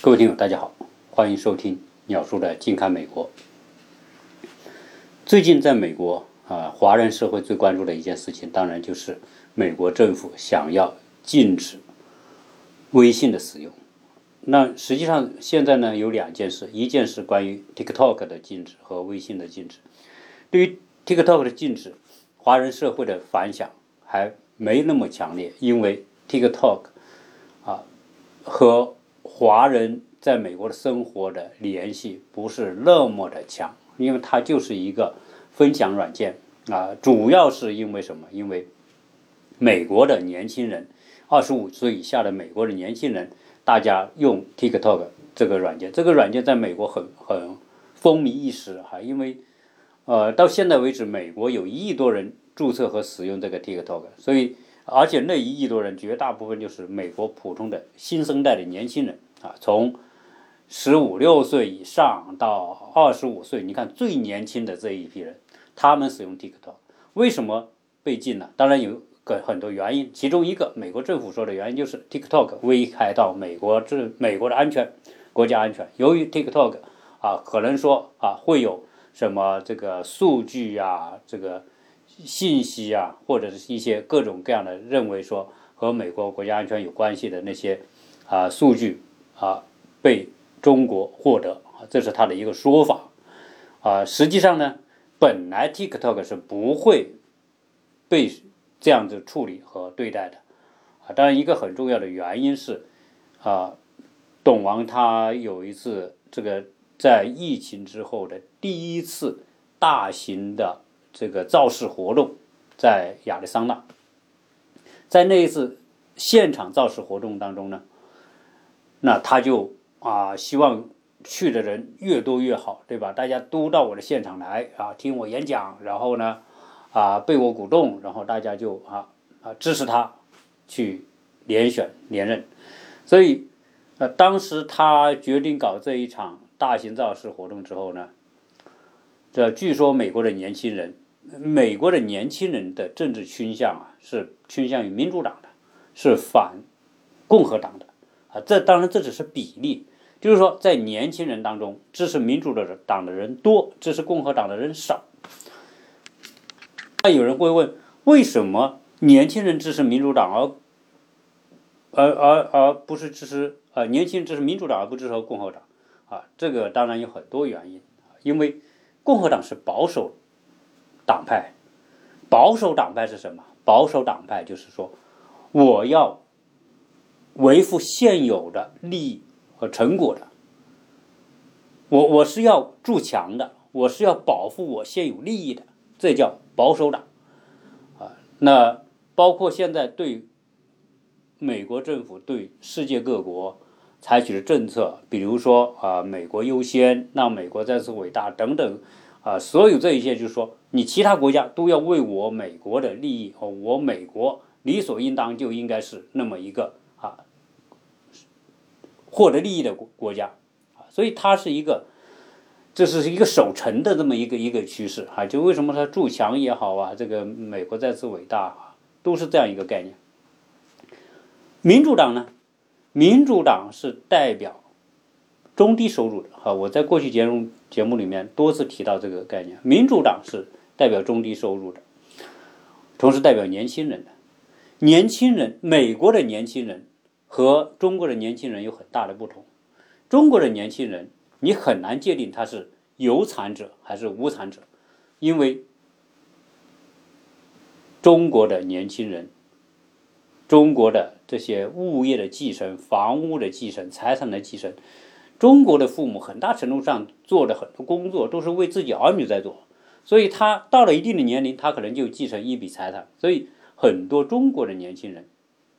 各位听友，大家好，欢迎收听鸟叔的近看美国。最近在美国啊，华人社会最关注的一件事情，当然就是美国政府想要禁止微信的使用。那实际上现在呢，有两件事，一件是关于 TikTok 的禁止和微信的禁止。对于 TikTok 的禁止，华人社会的反响还没那么强烈，因为 TikTok 啊和华人在美国的生活的联系不是那么的强，因为它就是一个分享软件啊，主要是因为什么？因为美国的年轻人，二十五岁以下的美国的年轻人，大家用 TikTok 这个软件，这个软件在美国很很风靡一时哈，因为呃到现在为止，美国有一亿多人注册和使用这个 TikTok，所以而且那一亿多人绝大部分就是美国普通的新生代的年轻人。啊，从十五六岁以上到二十五岁，你看最年轻的这一批人，他们使用 TikTok，为什么被禁了？当然有个很多原因，其中一个美国政府说的原因就是 TikTok 危害到美国这美国的安全、国家安全。由于 TikTok 啊，可能说啊会有什么这个数据啊、这个信息啊，或者是一些各种各样的认为说和美国国家安全有关系的那些啊数据。啊，被中国获得啊，这是他的一个说法啊。实际上呢，本来 TikTok 是不会被这样子处理和对待的啊。当然，一个很重要的原因是啊，董王他有一次这个在疫情之后的第一次大型的这个造势活动，在亚利桑那，在那一次现场造势活动当中呢。那他就啊，希望去的人越多越好，对吧？大家都到我的现场来啊，听我演讲，然后呢，啊，被我鼓动，然后大家就啊啊支持他去连选连任。所以，呃，当时他决定搞这一场大型造势活动之后呢，这据说美国的年轻人，美国的年轻人的政治倾向啊，是倾向于民主党的，是反共和党的。啊，这当然这只是比例，就是说，在年轻人当中，支持民主的人党的人多，支持共和党的人少。那有人会问，为什么年轻人支持民主党，而而而而不是支持啊？年轻人支持民主党，而不支持共和党？啊，这个当然有很多原因，因为共和党是保守党派，保守党派是什么？保守党派就是说，我要。维护现有的利益和成果的，我我是要筑墙的，我是要保护我现有利益的，这叫保守党，啊，那包括现在对美国政府对世界各国采取的政策，比如说啊，美国优先，让美国再次伟大等等，啊，所有这一切就是说，你其他国家都要为我美国的利益和我美国理所应当就应该是那么一个啊。获得利益的国国家，啊，所以它是一个，这是一个守城的这么一个一个趋势啊。就为什么它筑墙也好啊，这个美国再次伟大啊，都是这样一个概念。民主党呢，民主党是代表中低收入的哈。我在过去节目节目里面多次提到这个概念，民主党是代表中低收入的，同时代表年轻人的，年轻人，美国的年轻人。和中国的年轻人有很大的不同。中国的年轻人，你很难界定他是有产者还是无产者，因为中国的年轻人，中国的这些物业的继承、房屋的继承、财产的继承，中国的父母很大程度上做的很多工作都是为自己儿女在做，所以他到了一定的年龄，他可能就继承一笔财产。所以很多中国的年轻人。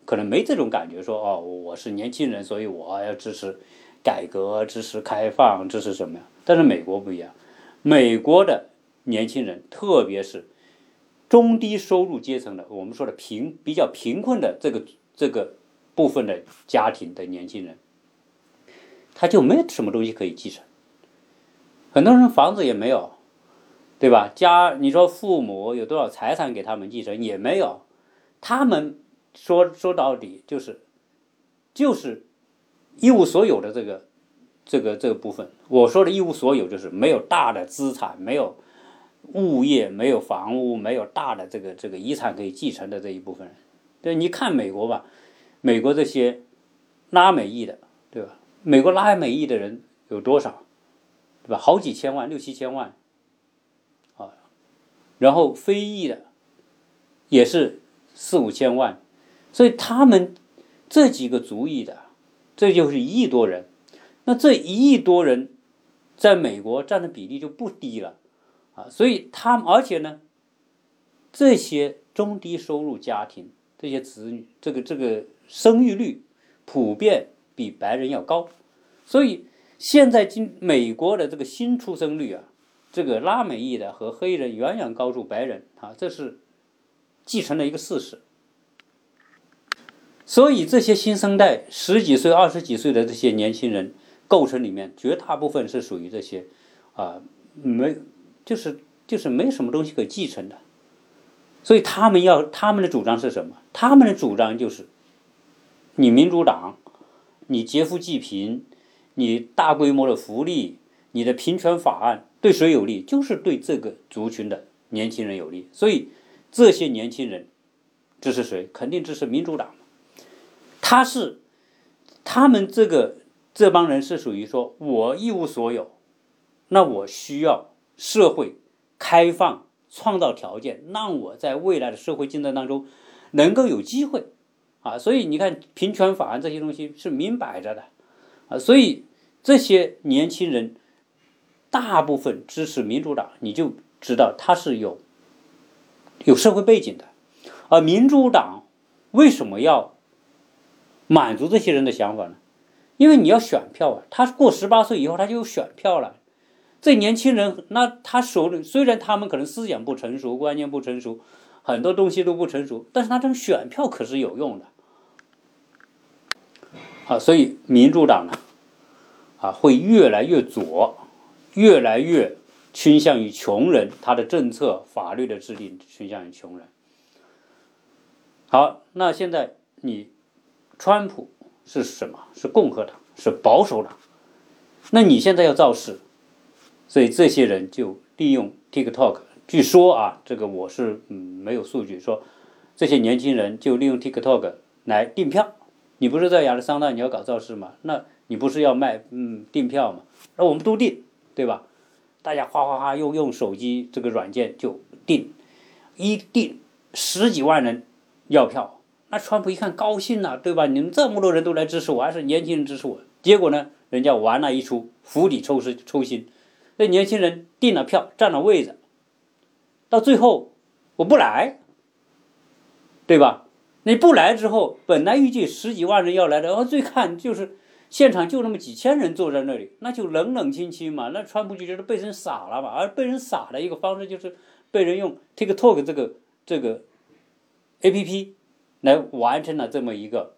可能没这种感觉，说哦，我是年轻人，所以我要支持改革、支持开放、支持什么呀？但是美国不一样，美国的年轻人，特别是中低收入阶层的，我们说的贫比较贫困的这个这个部分的家庭的年轻人，他就没有什么东西可以继承，很多人房子也没有，对吧？家你说父母有多少财产给他们继承也没有，他们。说说到底就是，就是一无所有的这个这个这个部分。我说的一无所有，就是没有大的资产，没有物业，没有房屋，没有大的这个这个遗产可以继承的这一部分人。对，你看美国吧，美国这些拉美裔的，美国拉美裔的人有多少？对吧？好几千万，六七千万，啊，然后非裔的也是四五千万，所以他们这几个族裔的，这就是一亿多人。那这一亿多人在美国占的比例就不低了，啊，所以他们而且呢，这些中低收入家庭这些子女，这个这个生育率普遍比白人要高，所以。现在，今美国的这个新出生率啊，这个拉美裔的和黑人远远高出白人啊，这是继承了一个事实。所以，这些新生代十几岁、二十几岁的这些年轻人构成里面，绝大部分是属于这些啊，没就是就是没什么东西可继承的。所以，他们要他们的主张是什么？他们的主张就是：你民主党，你劫富济贫。你大规模的福利，你的平权法案对谁有利？就是对这个族群的年轻人有利。所以这些年轻人支持谁？肯定支持民主党。他是他们这个这帮人是属于说，我一无所有，那我需要社会开放，创造条件，让我在未来的社会竞争当中能够有机会啊。所以你看，平权法案这些东西是明摆着的啊。所以。这些年轻人大部分支持民主党，你就知道他是有有社会背景的。而民主党为什么要满足这些人的想法呢？因为你要选票啊，他过十八岁以后他就有选票了。这年轻人，那他手里虽然他们可能思想不成熟、观念不成熟，很多东西都不成熟，但是他这种选票可是有用的。好，所以民主党呢？啊，会越来越左，越来越倾向于穷人，他的政策、法律的制定倾向于穷人。好，那现在你，川普是什么？是共和党，是保守党。那你现在要造势，所以这些人就利用 TikTok。据说啊，这个我是嗯没有数据说，这些年轻人就利用 TikTok 来订票。你不是在亚利桑那你要搞造势吗？那。你不是要卖嗯订票吗？那我们都订，对吧？大家哗哗哗用用手机这个软件就订，一订十几万人要票，那川普一看高兴了，对吧？你们这么多人都来支持我，还是年轻人支持我。结果呢，人家玩了一出釜底抽丝抽薪，那年轻人订了票占了位子，到最后我不来，对吧？你不来之后，本来预计十几万人要来的，然后最看就是。现场就那么几千人坐在那里，那就冷冷清清嘛。那川普就觉得被人傻了嘛。而被人傻的一个方式就是被人用 TikTok 这个这个 A P P 来完成了这么一个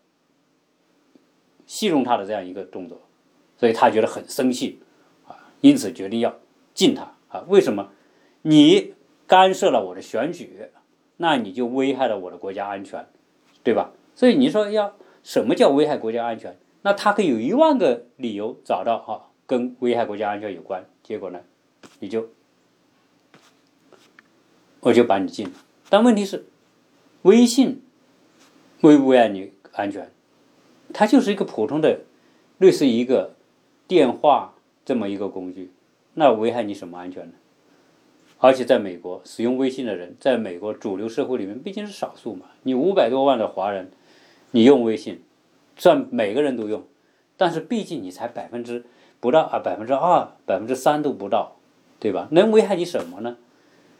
戏弄他的这样一个动作，所以他觉得很生气啊，因此决定要禁他啊。为什么？你干涉了我的选举，那你就危害了我的国家安全，对吧？所以你说要什么叫危害国家安全？那他可以有一万个理由找到哈，跟危害国家安全有关。结果呢，你就我就把你禁了。但问题是，微信危不危害你安全？它就是一个普通的，类似一个电话这么一个工具，那危害你什么安全呢？而且在美国使用微信的人，在美国主流社会里面毕竟是少数嘛。你五百多万的华人，你用微信。算每个人都用，但是毕竟你才百分之不到啊，百分之二、百分之三都不到，对吧？能危害你什么呢？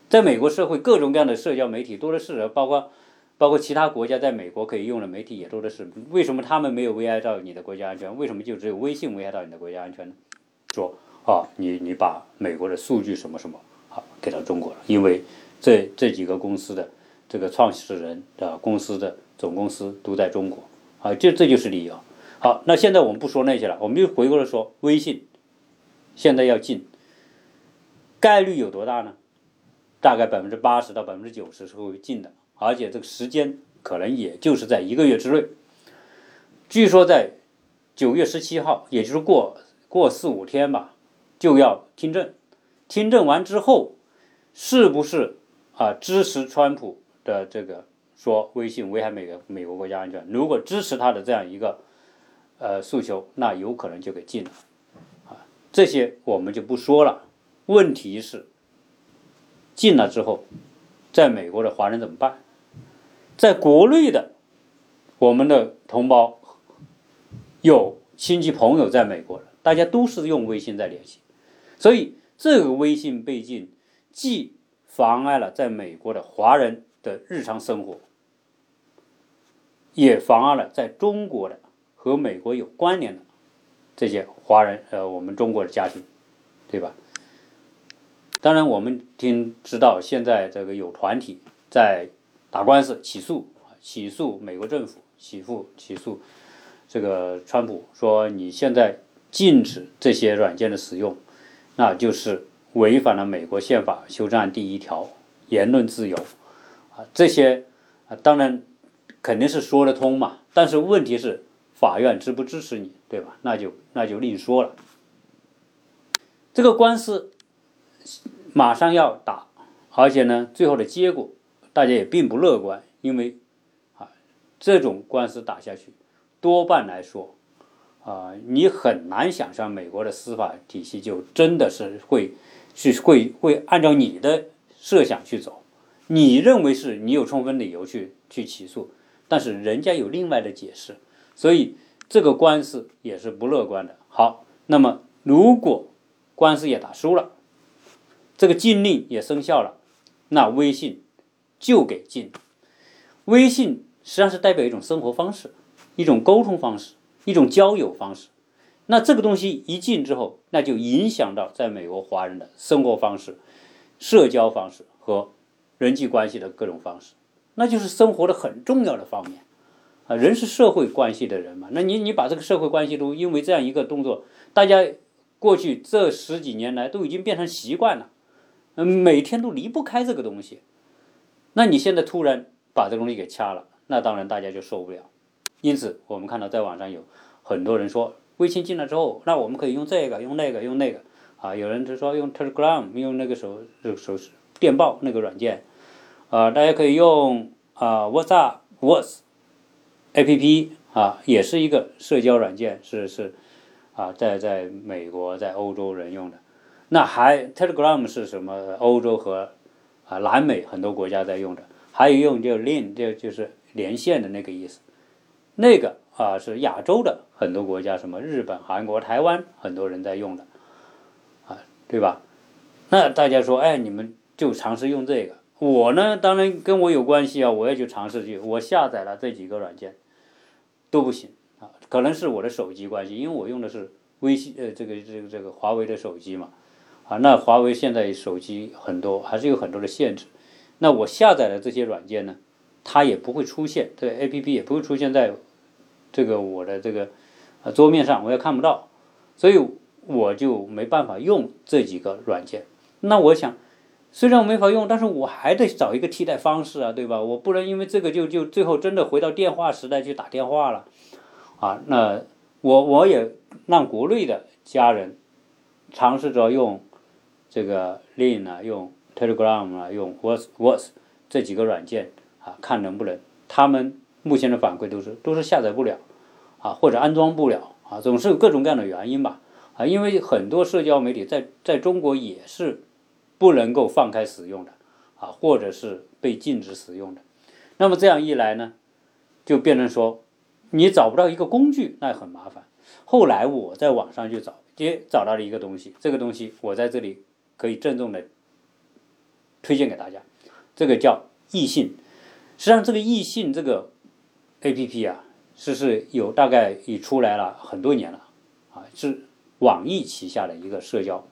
在美国社会，各种各样的社交媒体多的是，包括包括其他国家在美国可以用的媒体也多的是。为什么他们没有危害到你的国家安全？为什么就只有微信危害到你的国家安全呢？说啊，你你把美国的数据什么什么好给到中国了，因为这这几个公司的这个创始人的公司的总公司都在中国。啊，这这就是理由。好，那现在我们不说那些了，我们就回过来说微信，现在要禁，概率有多大呢？大概百分之八十到百分之九十是会禁的，而且这个时间可能也就是在一个月之内。据说在九月十七号，也就是过过四五天吧，就要听证。听证完之后，是不是啊支持川普的这个说微信危害美国美国国家安全？如果支持他的这样一个呃诉求，那有可能就给禁了。啊，这些我们就不说了。问题是禁了之后，在美国的华人怎么办？在国内的我们的同胞有亲戚朋友在美国的，大家都是用微信在联系，所以。这个微信被禁，既妨碍了在美国的华人的日常生活，也妨碍了在中国的和美国有关联的这些华人，呃，我们中国的家庭，对吧？当然，我们听知道现在这个有团体在打官司起诉，起诉美国政府，起诉起诉这个川普，说你现在禁止这些软件的使用。那就是违反了美国宪法修正案第一条言论自由，啊，这些啊当然肯定是说得通嘛，但是问题是法院支不支持你，对吧？那就那就另说了。这个官司马上要打，而且呢，最后的结果大家也并不乐观，因为啊这种官司打下去，多半来说。啊，你很难想象美国的司法体系就真的是会去会会按照你的设想去走，你认为是你有充分理由去去起诉，但是人家有另外的解释，所以这个官司也是不乐观的。好，那么如果官司也打输了，这个禁令也生效了，那微信就给禁。微信实际上是代表一种生活方式，一种沟通方式。一种交友方式，那这个东西一进之后，那就影响到在美国华人的生活方式、社交方式和人际关系的各种方式，那就是生活的很重要的方面啊。人是社会关系的人嘛，那你你把这个社会关系都因为这样一个动作，大家过去这十几年来都已经变成习惯了，嗯，每天都离不开这个东西，那你现在突然把这东西给掐了，那当然大家就受不了。因此，我们看到在网上有很多人说，微信进来之后，那我们可以用这个，用那个，用那个，啊，有人就说用 Telegram，用那个手手手电报那个软件，啊，大家可以用啊 WhatsApp、Whats，APP 啊，也是一个社交软件，是是啊，在在美国、在欧洲人用的。那还 Telegram 是什么？欧洲和啊南美很多国家在用的，还有用就 Link，就就是连线的那个意思。那个啊是亚洲的很多国家，什么日本、韩国、台湾，很多人在用的，啊，对吧？那大家说，哎，你们就尝试用这个。我呢，当然跟我有关系啊，我也去尝试去。我下载了这几个软件，都不行啊。可能是我的手机关系，因为我用的是微信，呃，这个这个这个华为的手机嘛，啊，那华为现在手机很多还是有很多的限制。那我下载的这些软件呢？它也不会出现，这个 A P P 也不会出现在这个我的这个呃桌面上，我也看不到，所以我就没办法用这几个软件。那我想，虽然我没法用，但是我还得找一个替代方式啊，对吧？我不能因为这个就就最后真的回到电话时代去打电话了啊。那我我也让国内的家人尝试着用这个 l i n 啊，用 Telegram 啊，用 Whats Whats 这几个软件。啊，看能不能，他们目前的反馈都是都是下载不了，啊，或者安装不了，啊，总是有各种各样的原因吧，啊，因为很多社交媒体在在中国也是不能够放开使用的，啊，或者是被禁止使用的，那么这样一来呢，就变成说你找不到一个工具，那很麻烦。后来我在网上去找，也找到了一个东西，这个东西我在这里可以郑重的推荐给大家，这个叫易信。实际上，这个易信这个 A P P 啊，是是有大概已出来了很多年了，啊，是网易旗下的一个社交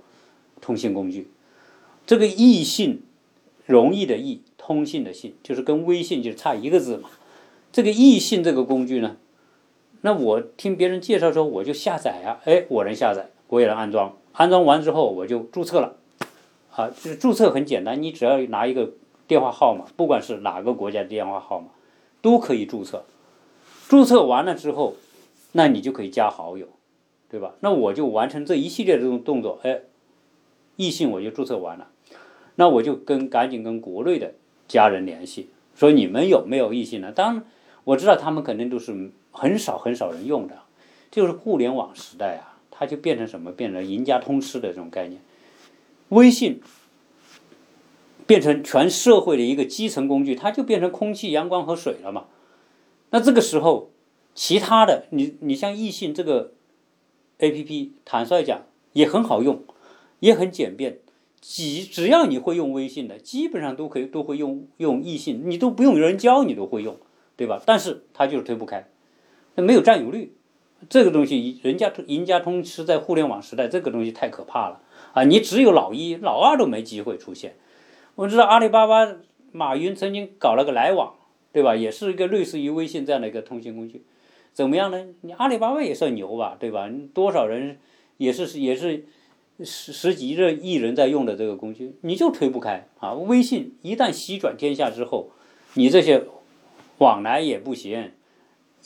通信工具。这个易信，容易的易，通信的信，就是跟微信就差一个字嘛。这个易信这个工具呢，那我听别人介绍说，我就下载啊，哎，我能下载，我也能安装，安装完之后我就注册了，啊，就是注册很简单，你只要拿一个。电话号码，不管是哪个国家的电话号码，都可以注册。注册完了之后，那你就可以加好友，对吧？那我就完成这一系列这种动作，哎，异性我就注册完了，那我就跟赶紧跟国内的家人联系，说你们有没有异性呢？当然我知道他们肯定都是很少很少人用的，就是互联网时代啊，它就变成什么？变成赢家通吃的这种概念，微信。变成全社会的一个基层工具，它就变成空气、阳光和水了嘛？那这个时候，其他的你你像易信这个 A P P，坦率讲也很好用，也很简便。只只要你会用微信的，基本上都可以都会用用易信，你都不用人教，你都会用，对吧？但是它就是推不开，那没有占有率。这个东西，人家赢家通吃在互联网时代，这个东西太可怕了啊！你只有老一、老二都没机会出现。我知道阿里巴巴马云曾经搞了个来往，对吧？也是一个类似于微信这样的一个通信工具，怎么样呢？你阿里巴巴也算牛吧，对吧？多少人也是也是十十几亿人在用的这个工具，你就推不开啊！微信一旦席卷天下之后，你这些往来也不行，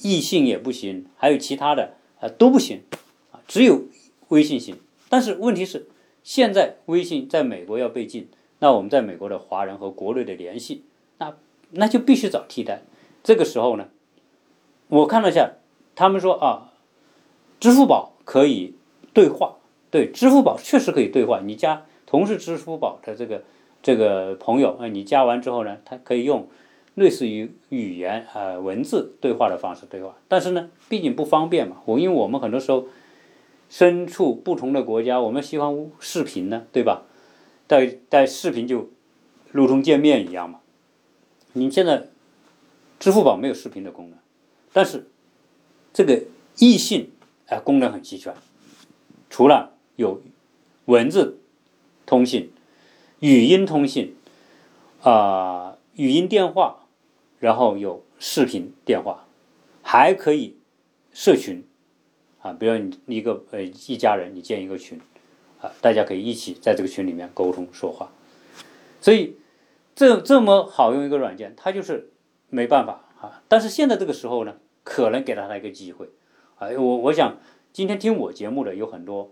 异性也不行，还有其他的啊都不行啊，只有微信行。但是问题是，现在微信在美国要被禁。那我们在美国的华人和国内的联系，那那就必须找替代。这个时候呢，我看了一下，他们说啊，支付宝可以对话，对，支付宝确实可以对话。你加同是支付宝的这个这个朋友，啊，你加完之后呢，他可以用类似于语言啊文字对话的方式对话。但是呢，毕竟不方便嘛。我因为我们很多时候身处不同的国家，我们喜欢视频呢，对吧？在在视频就如同见面一样嘛。你现在支付宝没有视频的功能，但是这个易信啊功能很齐全，除了有文字通信、语音通信啊、语音电话，然后有视频电话，还可以社群啊，比如你一个呃一家人，你建一个群。啊，大家可以一起在这个群里面沟通说话，所以这这么好用一个软件，它就是没办法啊。但是现在这个时候呢，可能给了它一个机会啊。我我想今天听我节目的有很多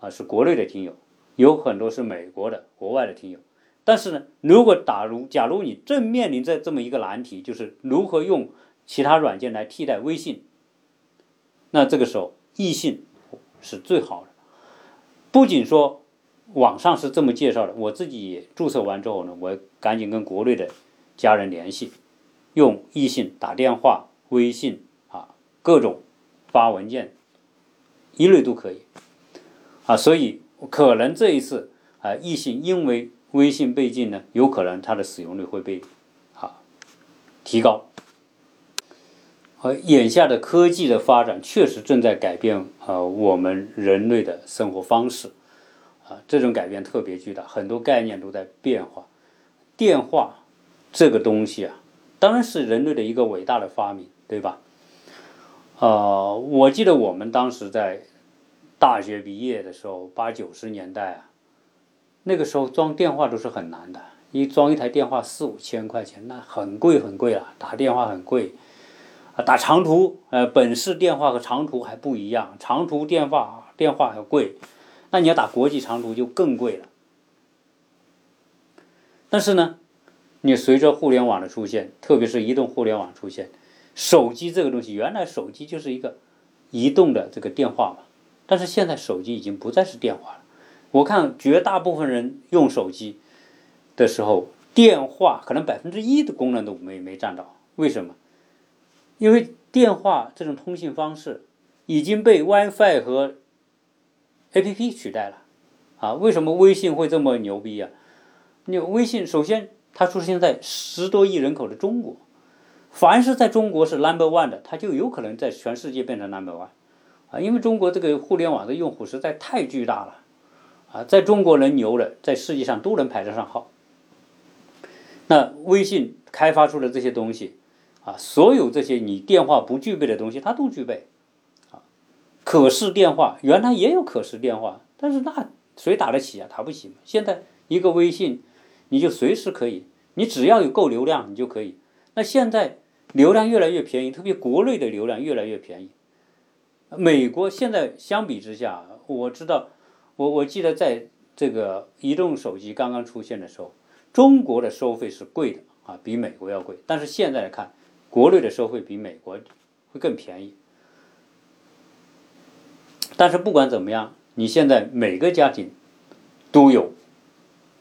啊是国内的听友，有很多是美国的国外的听友。但是呢，如果假如假如你正面临着这么一个难题，就是如何用其他软件来替代微信，那这个时候易信是最好的。不仅说网上是这么介绍的，我自己注册完之后呢，我赶紧跟国内的家人联系，用易信打电话、微信啊，各种发文件，一律都可以啊。所以可能这一次啊，易信因为微信被禁呢，有可能它的使用率会被啊提高。而眼下的科技的发展确实正在改变呃我们人类的生活方式，啊这种改变特别巨大，很多概念都在变化。电话这个东西啊，当然是人类的一个伟大的发明，对吧？啊，我记得我们当时在大学毕业的时候，八九十年代啊，那个时候装电话都是很难的，一装一台电话四五千块钱，那很贵很贵了，打电话很贵。打长途，呃，本市电话和长途还不一样，长途电话电话还贵，那你要打国际长途就更贵了。但是呢，你随着互联网的出现，特别是移动互联网出现，手机这个东西，原来手机就是一个移动的这个电话嘛，但是现在手机已经不再是电话了。我看绝大部分人用手机的时候，电话可能百分之一的功能都没没占到，为什么？因为电话这种通信方式已经被 WiFi 和 APP 取代了，啊，为什么微信会这么牛逼啊？你微信首先它出现在十多亿人口的中国，凡是在中国是 Number One 的，它就有可能在全世界变成 Number One，啊，因为中国这个互联网的用户实在太巨大了，啊，在中国能牛的，在世界上都能排得上号。那微信开发出的这些东西。啊，所有这些你电话不具备的东西，它都具备。啊，可视电话原来也有可视电话，但是那谁打得起啊？打不起。现在一个微信，你就随时可以，你只要有够流量，你就可以。那现在流量越来越便宜，特别国内的流量越来越便宜。美国现在相比之下，我知道，我我记得在这个移动手机刚刚出现的时候，中国的收费是贵的啊，比美国要贵。但是现在来看，国内的收费比美国会更便宜。但是不管怎么样，你现在每个家庭都有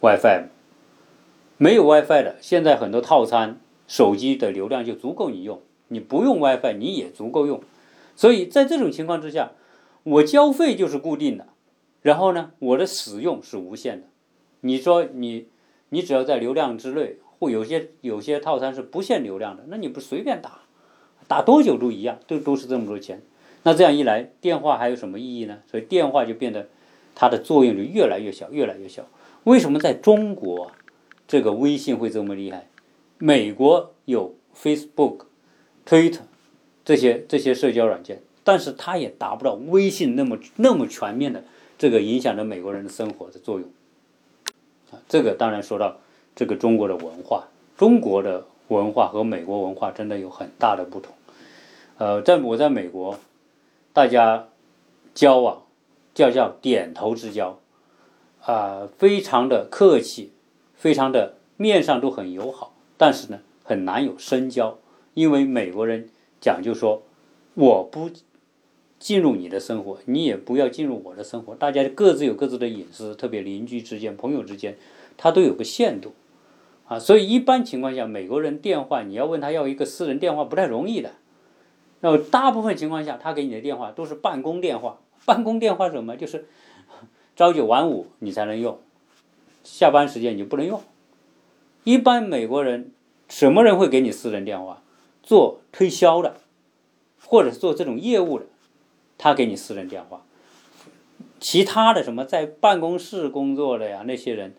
WiFi，没有 WiFi 的，现在很多套餐手机的流量就足够你用，你不用 WiFi 你也足够用。所以在这种情况之下，我交费就是固定的，然后呢，我的使用是无限的。你说你你只要在流量之内，或有些有些套餐是不限流量的，那你不随便打，打多久都一样，都都是这么多钱。那这样一来，电话还有什么意义呢？所以电话就变得它的作用就越来越小，越来越小。为什么在中国这个微信会这么厉害？美国有 Facebook、Twitter 这些这些社交软件，但是它也达不到微信那么那么全面的这个影响着美国人的生活的作用。啊，这个当然说到这个中国的文化，中国的文化和美国文化真的有很大的不同。呃，在我在美国。大家交往叫叫点头之交，啊，非常的客气，非常的面上都很友好，但是呢，很难有深交，因为美国人讲究说，我不进入你的生活，你也不要进入我的生活，大家各自有各自的隐私，特别邻居之间、朋友之间，他都有个限度，啊，所以一般情况下，美国人电话你要问他要一个私人电话不太容易的。那么大部分情况下，他给你的电话都是办公电话。办公电话什么？就是朝九晚五你才能用，下班时间你就不能用。一般美国人什么人会给你私人电话？做推销的，或者是做这种业务的，他给你私人电话。其他的什么在办公室工作的呀，那些人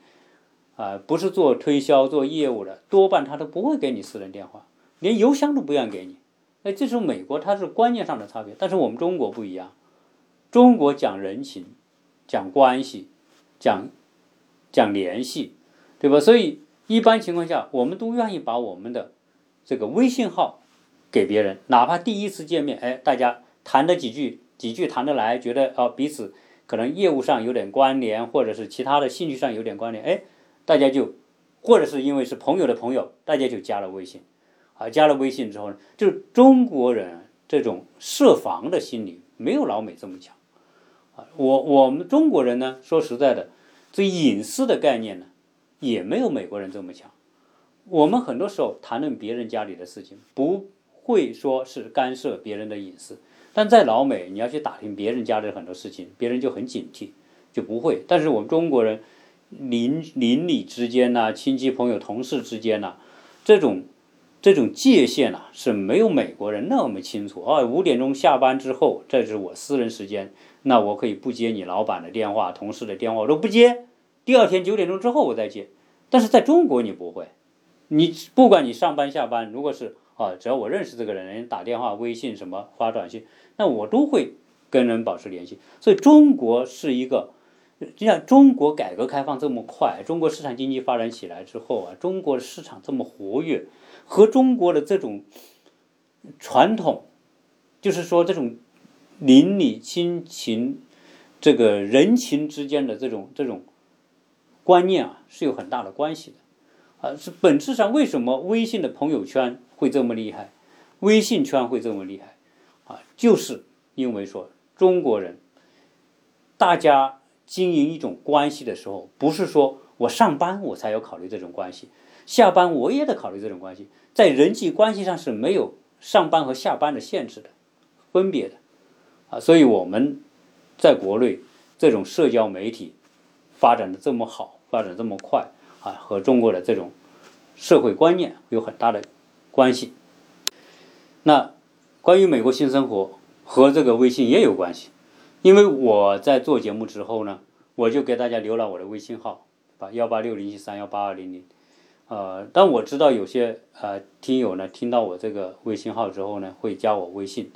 啊，不是做推销做业务的，多半他都不会给你私人电话，连邮箱都不愿给你。哎，这是美国，它是观念上的差别，但是我们中国不一样。中国讲人情，讲关系，讲讲联系，对吧？所以一般情况下，我们都愿意把我们的这个微信号给别人，哪怕第一次见面，哎，大家谈的几句，几句谈得来，觉得哦彼此可能业务上有点关联，或者是其他的兴趣上有点关联，哎，大家就或者是因为是朋友的朋友，大家就加了微信。啊，加了微信之后呢，就是中国人这种设防的心理没有老美这么强，啊，我我们中国人呢，说实在的，这隐私的概念呢，也没有美国人这么强。我们很多时候谈论别人家里的事情，不会说是干涉别人的隐私，但在老美，你要去打听别人家的很多事情，别人就很警惕，就不会。但是我们中国人邻邻里之间呐，亲戚朋友同事之间呐，这种。这种界限啊是没有美国人那么清楚啊。五点钟下班之后，这是我私人时间，那我可以不接你老板的电话、同事的电话，我都不接。第二天九点钟之后我再接。但是在中国你不会，你不管你上班下班，如果是啊，只要我认识这个，人打电话、微信什么发短信，那我都会跟人保持联系。所以中国是一个，就像中国改革开放这么快，中国市场经济发展起来之后啊，中国的市场这么活跃。和中国的这种传统，就是说这种邻里亲情、这个人情之间的这种这种观念啊，是有很大的关系的。啊，是本质上为什么微信的朋友圈会这么厉害，微信圈会这么厉害？啊，就是因为说中国人，大家经营一种关系的时候，不是说我上班我才要考虑这种关系。下班我也得考虑这种关系，在人际关系上是没有上班和下班的限制的，分别的，啊，所以我们在国内这种社交媒体发展的这么好，发展这么快，啊，和中国的这种社会观念有很大的关系。那关于美国新生活和这个微信也有关系，因为我在做节目之后呢，我就给大家留了我的微信号，把幺八六零七三幺八二零零。呃，但我知道有些呃听友呢，听到我这个微信号之后呢，会加我微信，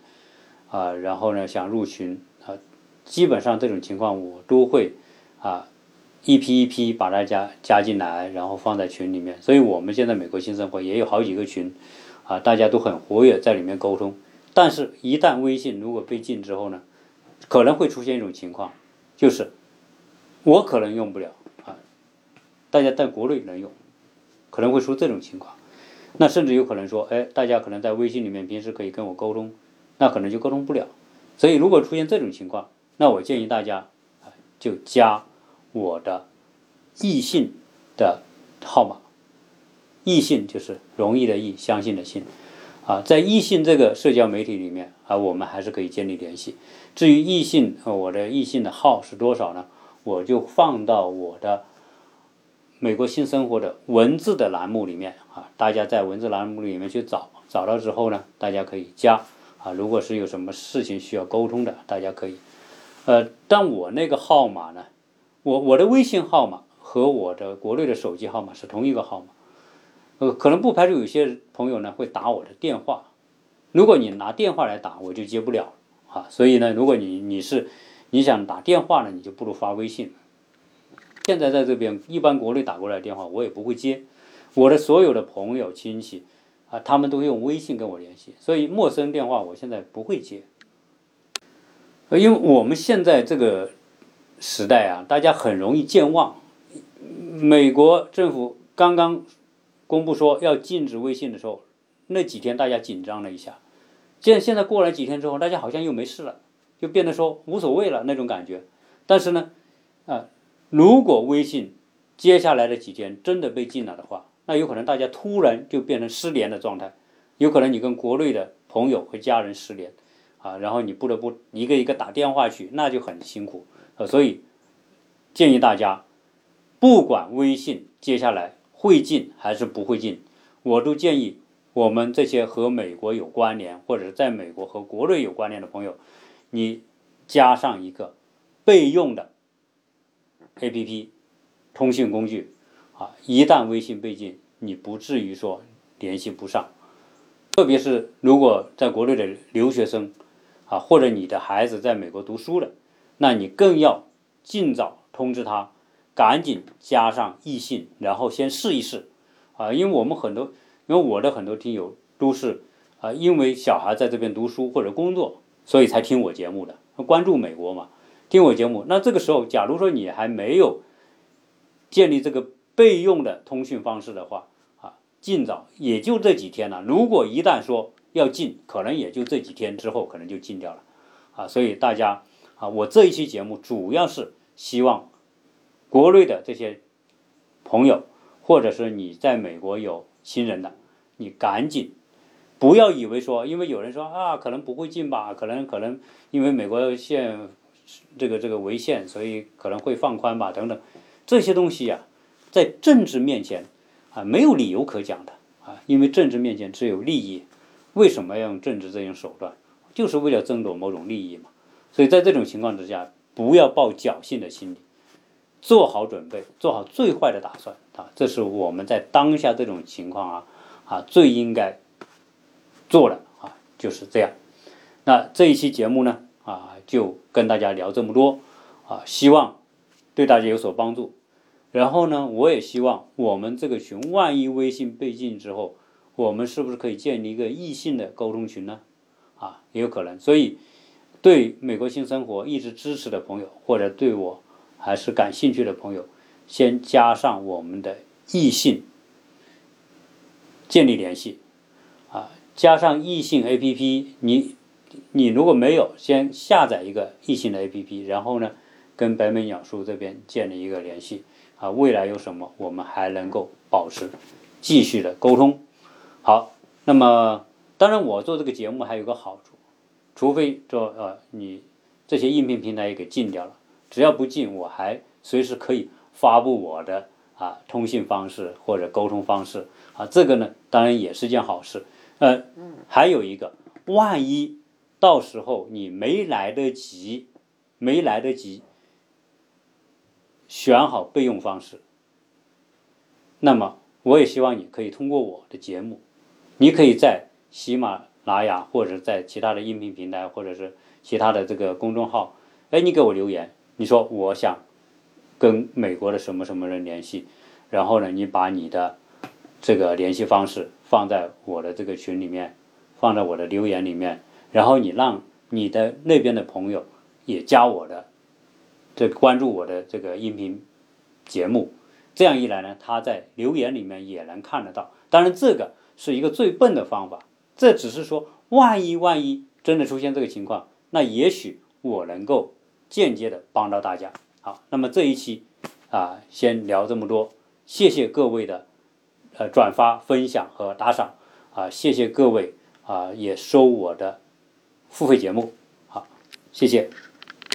啊，然后呢想入群啊，基本上这种情况我都会啊一批一批把大家加进来，然后放在群里面。所以我们现在美国新生活也有好几个群，啊，大家都很活跃在里面沟通。但是，一旦微信如果被禁之后呢，可能会出现一种情况，就是我可能用不了啊，大家在国内能用，可能会出这种情况。那甚至有可能说，哎，大家可能在微信里面平时可以跟我沟通，那可能就沟通不了。所以，如果出现这种情况，那我建议大家啊，就加我的易信的号码。易信就是容易的易，相信的信。啊，在异性这个社交媒体里面啊，我们还是可以建立联系。至于异性，我的异性的号是多少呢？我就放到我的美国新生活的文字的栏目里面啊，大家在文字栏目里面去找，找到之后呢，大家可以加啊。如果是有什么事情需要沟通的，大家可以。呃，但我那个号码呢，我我的微信号码和我的国内的手机号码是同一个号码。呃，可能不排除有些朋友呢会打我的电话，如果你拿电话来打，我就接不了啊。所以呢，如果你你是你想打电话呢，你就不如发微信。现在在这边，一般国内打过来的电话我也不会接，我的所有的朋友亲戚啊，他们都用微信跟我联系，所以陌生电话我现在不会接。因为我们现在这个时代啊，大家很容易健忘。美国政府刚刚。公布说要禁止微信的时候，那几天大家紧张了一下，现现在过了几天之后，大家好像又没事了，就变得说无所谓了那种感觉。但是呢，啊，如果微信接下来的几天真的被禁了的话，那有可能大家突然就变成失联的状态，有可能你跟国内的朋友和家人失联，啊，然后你不得不一个一个打电话去，那就很辛苦。呃，所以建议大家，不管微信接下来。会进还是不会进，我都建议我们这些和美国有关联或者在美国和国内有关联的朋友，你加上一个备用的 A P P 通信工具啊，一旦微信被禁，你不至于说联系不上。特别是如果在国内的留学生啊，或者你的孩子在美国读书了，那你更要尽早通知他。赶紧加上异性，然后先试一试，啊，因为我们很多，因为我的很多听友都是啊，因为小孩在这边读书或者工作，所以才听我节目的，关注美国嘛，听我节目。那这个时候，假如说你还没有建立这个备用的通讯方式的话，啊，尽早，也就这几天了。如果一旦说要禁，可能也就这几天之后可能就禁掉了，啊，所以大家啊，我这一期节目主要是希望。国内的这些朋友，或者是你在美国有亲人的，你赶紧不要以为说，因为有人说啊，可能不会进吧，可能可能因为美国限这个这个违宪，所以可能会放宽吧，等等这些东西呀，在政治面前啊，没有理由可讲的啊，因为政治面前只有利益，为什么要用政治这种手段？就是为了争夺某种利益嘛。所以在这种情况之下，不要抱侥幸的心理。做好准备，做好最坏的打算啊！这是我们在当下这种情况啊啊最应该做的啊，就是这样。那这一期节目呢啊，就跟大家聊这么多啊，希望对大家有所帮助。然后呢，我也希望我们这个群，万一微信被禁之后，我们是不是可以建立一个异性的沟通群呢？啊，也有可能。所以，对美国新生活一直支持的朋友，或者对我。还是感兴趣的朋友，先加上我们的异性建立联系，啊，加上异性 A P P，你你如果没有，先下载一个异性的 A P P，然后呢，跟北美鸟叔这边建立一个联系，啊，未来有什么，我们还能够保持继续的沟通。好，那么当然我做这个节目还有个好处，除非说呃你这些音频平台也给禁掉了。只要不进，我还随时可以发布我的啊通信方式或者沟通方式啊，这个呢当然也是件好事。呃，还有一个，万一到时候你没来得及，没来得及选好备用方式，那么我也希望你可以通过我的节目，你可以在喜马拉雅或者在其他的音频平台或者是其他的这个公众号，哎，你给我留言。你说我想跟美国的什么什么人联系，然后呢，你把你的这个联系方式放在我的这个群里面，放在我的留言里面，然后你让你的那边的朋友也加我的，这关注我的这个音频节目，这样一来呢，他在留言里面也能看得到。当然，这个是一个最笨的方法，这只是说，万一万一真的出现这个情况，那也许我能够间接的帮到大家。好，那么这一期啊，先聊这么多，谢谢各位的呃转发、分享和打赏啊，谢谢各位啊，也收我的付费节目，好，谢谢。